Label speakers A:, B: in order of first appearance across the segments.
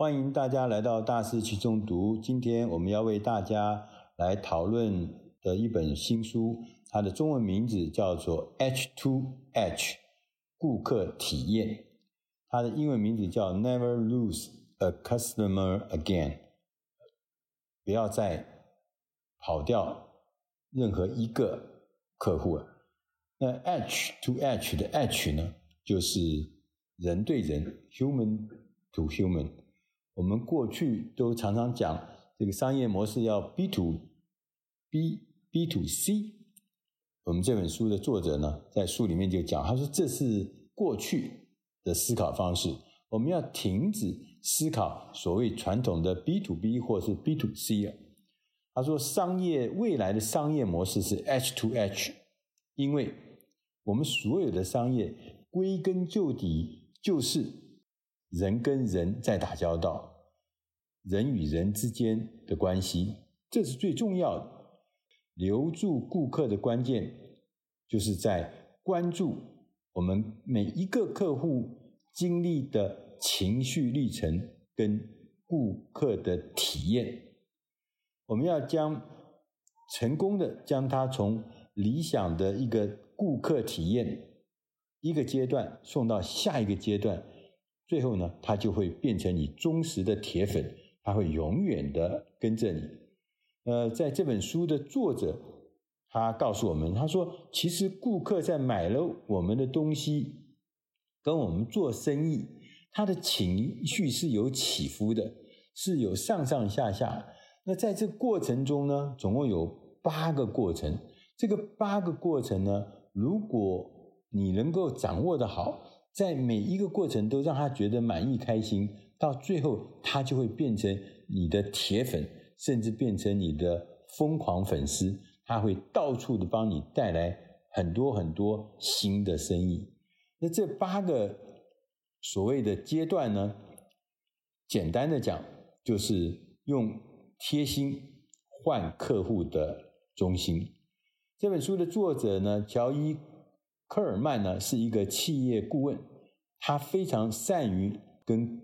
A: 欢迎大家来到大师轻松读。今天我们要为大家来讨论的一本新书，它的中文名字叫做 H to H 顾客体验，它的英文名字叫 Never Lose a Customer Again，不要再跑掉任何一个客户了。那 H to H 的 H 呢，就是人对人，Human to Human。我们过去都常常讲这个商业模式要 B to B、B to C。我们这本书的作者呢，在书里面就讲，他说这是过去的思考方式，我们要停止思考所谓传统的 B to B 或是 B to C 了。他说，商业未来的商业模式是 H to H，因为我们所有的商业归根究底就是。人跟人在打交道，人与人之间的关系，这是最重要的。留住顾客的关键，就是在关注我们每一个客户经历的情绪历程跟顾客的体验。我们要将成功的将他从理想的一个顾客体验一个阶段送到下一个阶段。最后呢，他就会变成你忠实的铁粉，他会永远的跟着你。呃，在这本书的作者，他告诉我们，他说，其实顾客在买了我们的东西，跟我们做生意，他的情绪是有起伏的，是有上上下下。那在这过程中呢，总共有八个过程。这个八个过程呢，如果你能够掌握得好。在每一个过程都让他觉得满意开心，到最后他就会变成你的铁粉，甚至变成你的疯狂粉丝。他会到处的帮你带来很多很多新的生意。那这八个所谓的阶段呢，简单的讲，就是用贴心换客户的忠心。这本书的作者呢，乔伊。科尔曼呢是一个企业顾问，他非常善于跟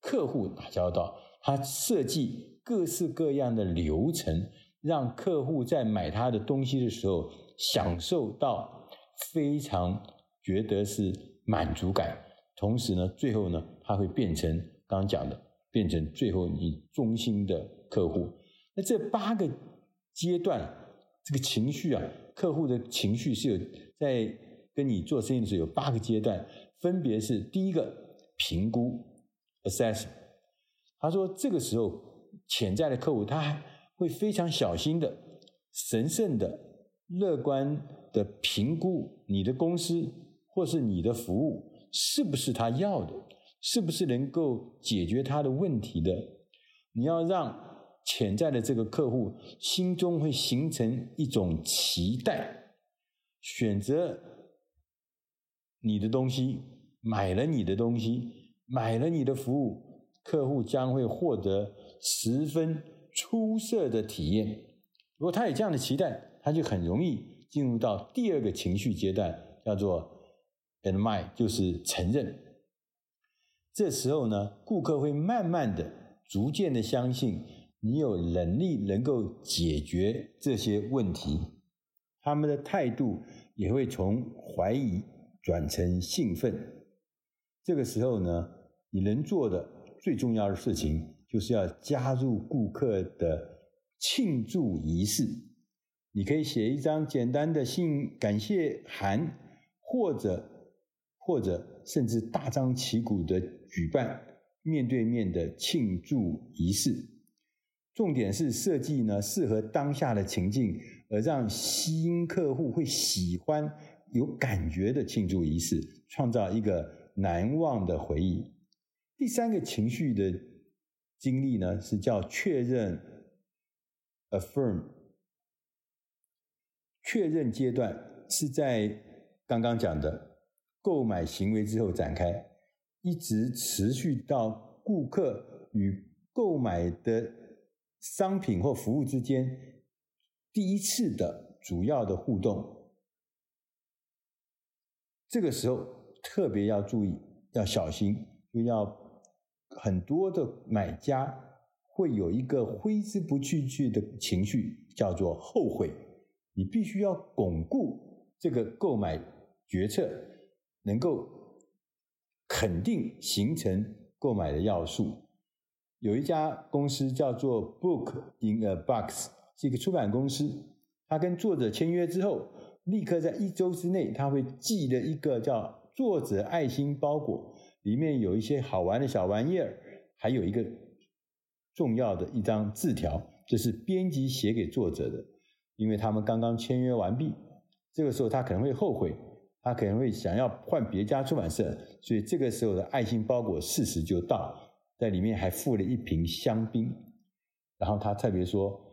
A: 客户打交道，他设计各式各样的流程，让客户在买他的东西的时候享受到非常觉得是满足感，同时呢，最后呢，他会变成刚刚讲的，变成最后你忠心的客户。那这八个阶段，这个情绪啊，客户的情绪是有在。跟你做生意的时候有八个阶段，分别是第一个评估 （assess）。他说，这个时候潜在的客户他还会非常小心的、神圣的、乐观的评估你的公司或是你的服务是不是他要的，是不是能够解决他的问题的。你要让潜在的这个客户心中会形成一种期待，选择。你的东西，买了你的东西，买了你的服务，客户将会获得十分出色的体验。如果他有这样的期待，他就很容易进入到第二个情绪阶段，叫做 admire，就是承认。这时候呢，顾客会慢慢的、逐渐的相信你有能力能够解决这些问题，他们的态度也会从怀疑。转成兴奋，这个时候呢，你能做的最重要的事情，就是要加入顾客的庆祝仪式。你可以写一张简单的信感谢函，或者或者甚至大张旗鼓的举办面对面的庆祝仪式。重点是设计呢，适合当下的情境，而让新客户会喜欢。有感觉的庆祝仪式，创造一个难忘的回忆。第三个情绪的经历呢，是叫确认 （affirm）。确认阶段是在刚刚讲的购买行为之后展开，一直持续到顾客与购买的商品或服务之间第一次的主要的互动。这个时候特别要注意，要小心，就要很多的买家会有一个挥之不去去的情绪，叫做后悔。你必须要巩固这个购买决策，能够肯定形成购买的要素。有一家公司叫做 Book in a Box，是一个出版公司。他跟作者签约之后，立刻在一周之内，他会寄了一个叫作者爱心包裹，里面有一些好玩的小玩意儿，还有一个重要的一张字条，这是编辑写给作者的。因为他们刚刚签约完毕，这个时候他可能会后悔，他可能会想要换别家出版社，所以这个时候的爱心包裹适时就到，在里面还附了一瓶香槟，然后他特别说，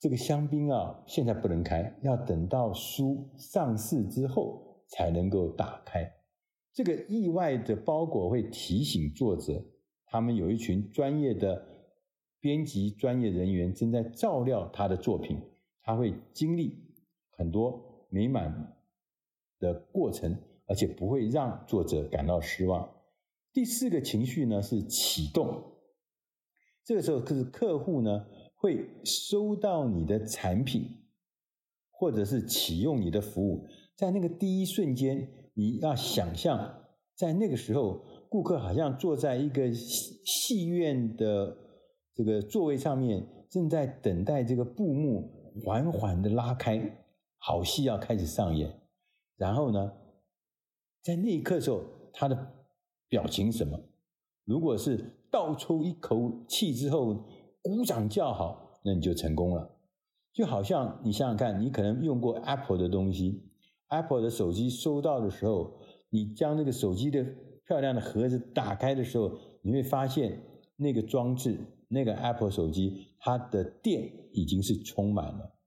A: 这个香槟啊，现在不能开，要等到书上市之后才能够打开。这个意外的包裹会提醒作者，他们有一群专业的编辑专业人员正在照料他的作品。他会经历很多美满的过程，而且不会让作者感到失望。第四个情绪呢是启动，这个时候可是客户呢会收到你的产品，或者是启用你的服务，在那个第一瞬间，你要想象在那个时候，顾客好像坐在一个戏院的这个座位上面，正在等待这个布幕。缓缓的拉开，好戏要开始上演。然后呢，在那一刻的时候，他的表情什么？如果是倒抽一口气之后鼓掌叫好，那你就成功了。就好像你想想看，你可能用过 Apple 的东西，Apple 的手机收到的时候，你将那个手机的漂亮的盒子打开的时候，你会发现那个装置。那个 Apple 手机，它的电已经是充满了，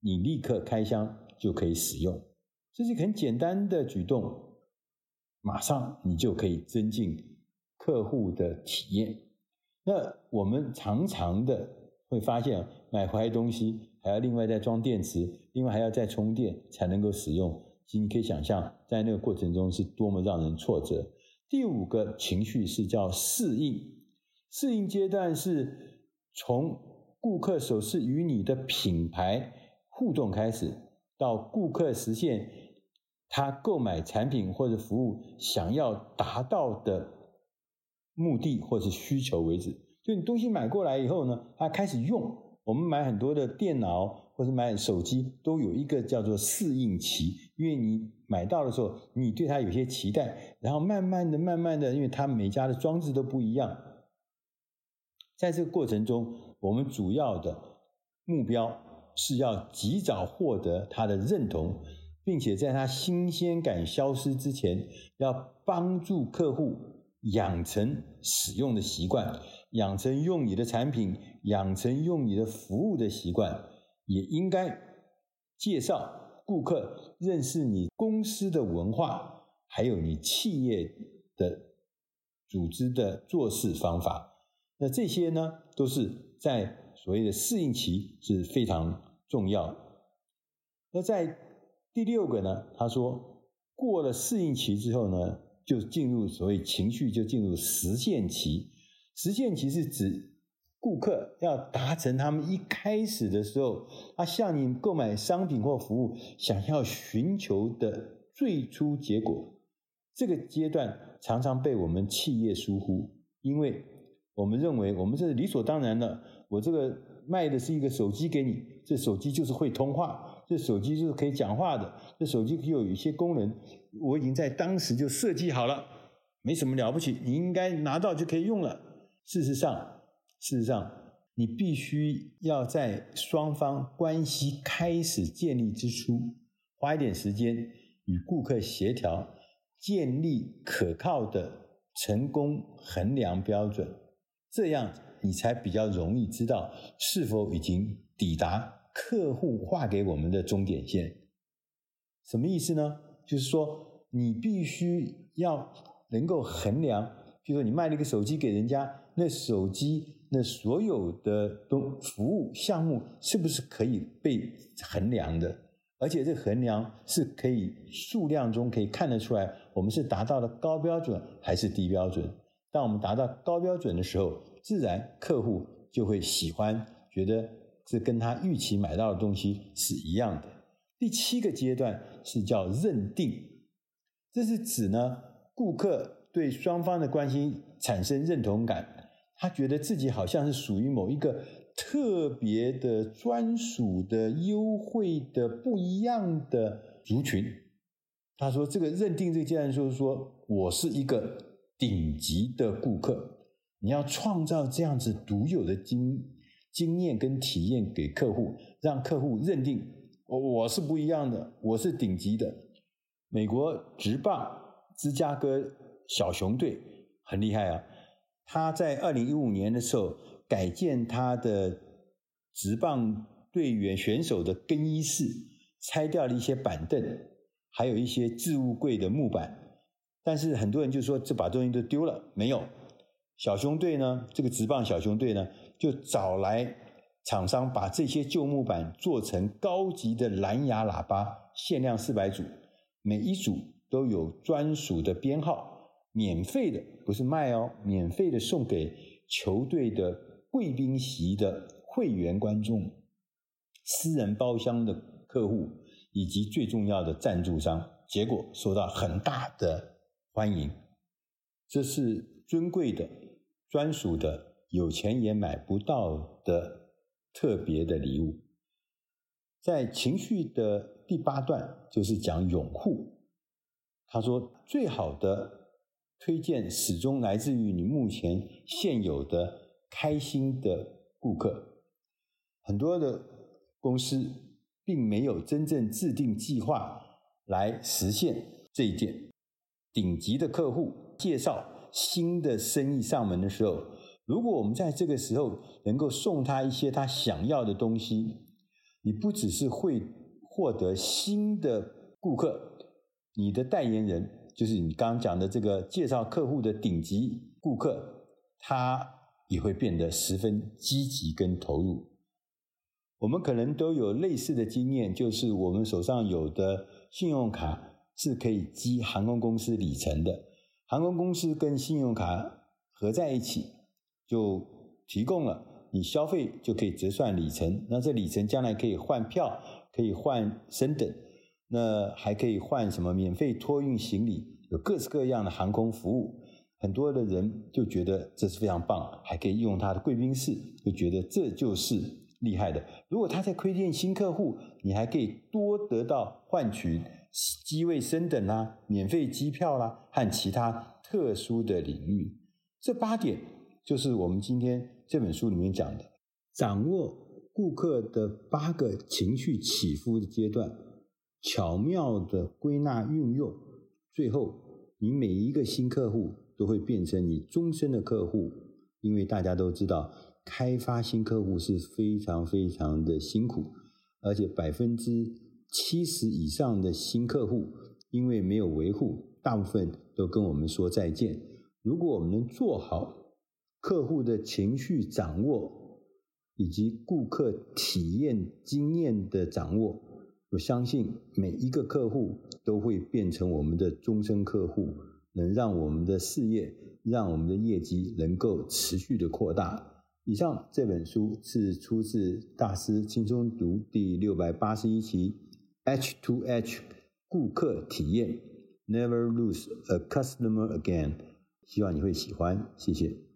A: 你立刻开箱就可以使用，这是很简单的举动，马上你就可以增进客户的体验。那我们常常的会发现，买回来东西还要另外再装电池，另外还要再充电才能够使用。其实你可以想象，在那个过程中是多么让人挫折。第五个情绪是叫适应。适应阶段是从顾客首次与你的品牌互动开始，到顾客实现他购买产品或者服务想要达到的目的或是需求为止。就你东西买过来以后呢，他开始用。我们买很多的电脑或者买手机，都有一个叫做适应期，因为你买到的时候，你对它有些期待，然后慢慢的、慢慢的，因为它每家的装置都不一样。在这个过程中，我们主要的目标是要及早获得它的认同，并且在它新鲜感消失之前，要帮助客户养成使用的习惯，养成用你的产品、养成用你的服务的习惯。也应该介绍顾客认识你公司的文化，还有你企业的组织的做事方法。那这些呢，都是在所谓的适应期是非常重要。那在第六个呢，他说过了适应期之后呢，就进入所谓情绪，就进入实现期。实现期是指顾客要达成他们一开始的时候，他向你购买商品或服务想要寻求的最初结果。这个阶段常常被我们企业疏忽，因为。我们认为，我们这是理所当然的。我这个卖的是一个手机给你，这手机就是会通话，这手机就是可以讲话的，这手机又有一些功能，我已经在当时就设计好了，没什么了不起，你应该拿到就可以用了。事实上，事实上，你必须要在双方关系开始建立之初，花一点时间与顾客协调，建立可靠的成功衡量标准。这样你才比较容易知道是否已经抵达客户画给我们的终点线。什么意思呢？就是说你必须要能够衡量，比如说你卖了一个手机给人家，那手机那所有的东服务项目是不是可以被衡量的？而且这衡量是可以数量中可以看得出来，我们是达到了高标准还是低标准？当我们达到高标准的时候，自然客户就会喜欢，觉得这跟他预期买到的东西是一样的。第七个阶段是叫认定，这是指呢，顾客对双方的关系产生认同感，他觉得自己好像是属于某一个特别的、专属的、优惠的、不一样的族群。他说：“这个认定这个阶段就是说，我是一个顶级的顾客。你要创造这样子独有的经经验跟体验给客户，让客户认定我我是不一样的，我是顶级的。”美国职棒芝加哥小熊队很厉害啊！他在二零一五年的时候改建他的职棒队员选手的更衣室，拆掉了一些板凳。还有一些置物柜的木板，但是很多人就说这把东西都丢了。没有，小熊队呢，这个职棒小熊队呢，就找来厂商把这些旧木板做成高级的蓝牙喇叭，限量四百组，每一组都有专属的编号，免费的，不是卖哦，免费的送给球队的贵宾席的会员观众，私人包厢的客户。以及最重要的赞助商，结果受到很大的欢迎。这是尊贵的、专属的、有钱也买不到的特别的礼物。在情绪的第八段，就是讲拥护。他说，最好的推荐始终来自于你目前现有的开心的顾客。很多的公司。并没有真正制定计划来实现这一点。顶级的客户介绍新的生意上门的时候，如果我们在这个时候能够送他一些他想要的东西，你不只是会获得新的顾客，你的代言人就是你刚刚讲的这个介绍客户的顶级顾客，他也会变得十分积极跟投入。我们可能都有类似的经验，就是我们手上有的信用卡是可以积航空公司里程的。航空公司跟信用卡合在一起，就提供了你消费就可以折算里程。那这里程将来可以换票，可以换升等，那还可以换什么免费托运行李，有各式各样的航空服务。很多的人就觉得这是非常棒，还可以用他的贵宾室，就觉得这就是。厉害的，如果他在推荐新客户，你还可以多得到换取机位升等啦、啊、免费机票啦、和其他特殊的领域。这八点就是我们今天这本书里面讲的，掌握顾客的八个情绪起伏的阶段，巧妙的归纳运用，最后你每一个新客户都会变成你终身的客户，因为大家都知道。开发新客户是非常非常的辛苦，而且百分之七十以上的新客户因为没有维护，大部分都跟我们说再见。如果我们能做好客户的情绪掌握以及顾客体验经验的掌握，我相信每一个客户都会变成我们的终身客户，能让我们的事业、让我们的业绩能够持续的扩大。以上这本书是出自大师轻松读第六百八十一期，H2H 顾客体验，Never lose a customer again。希望你会喜欢，谢谢。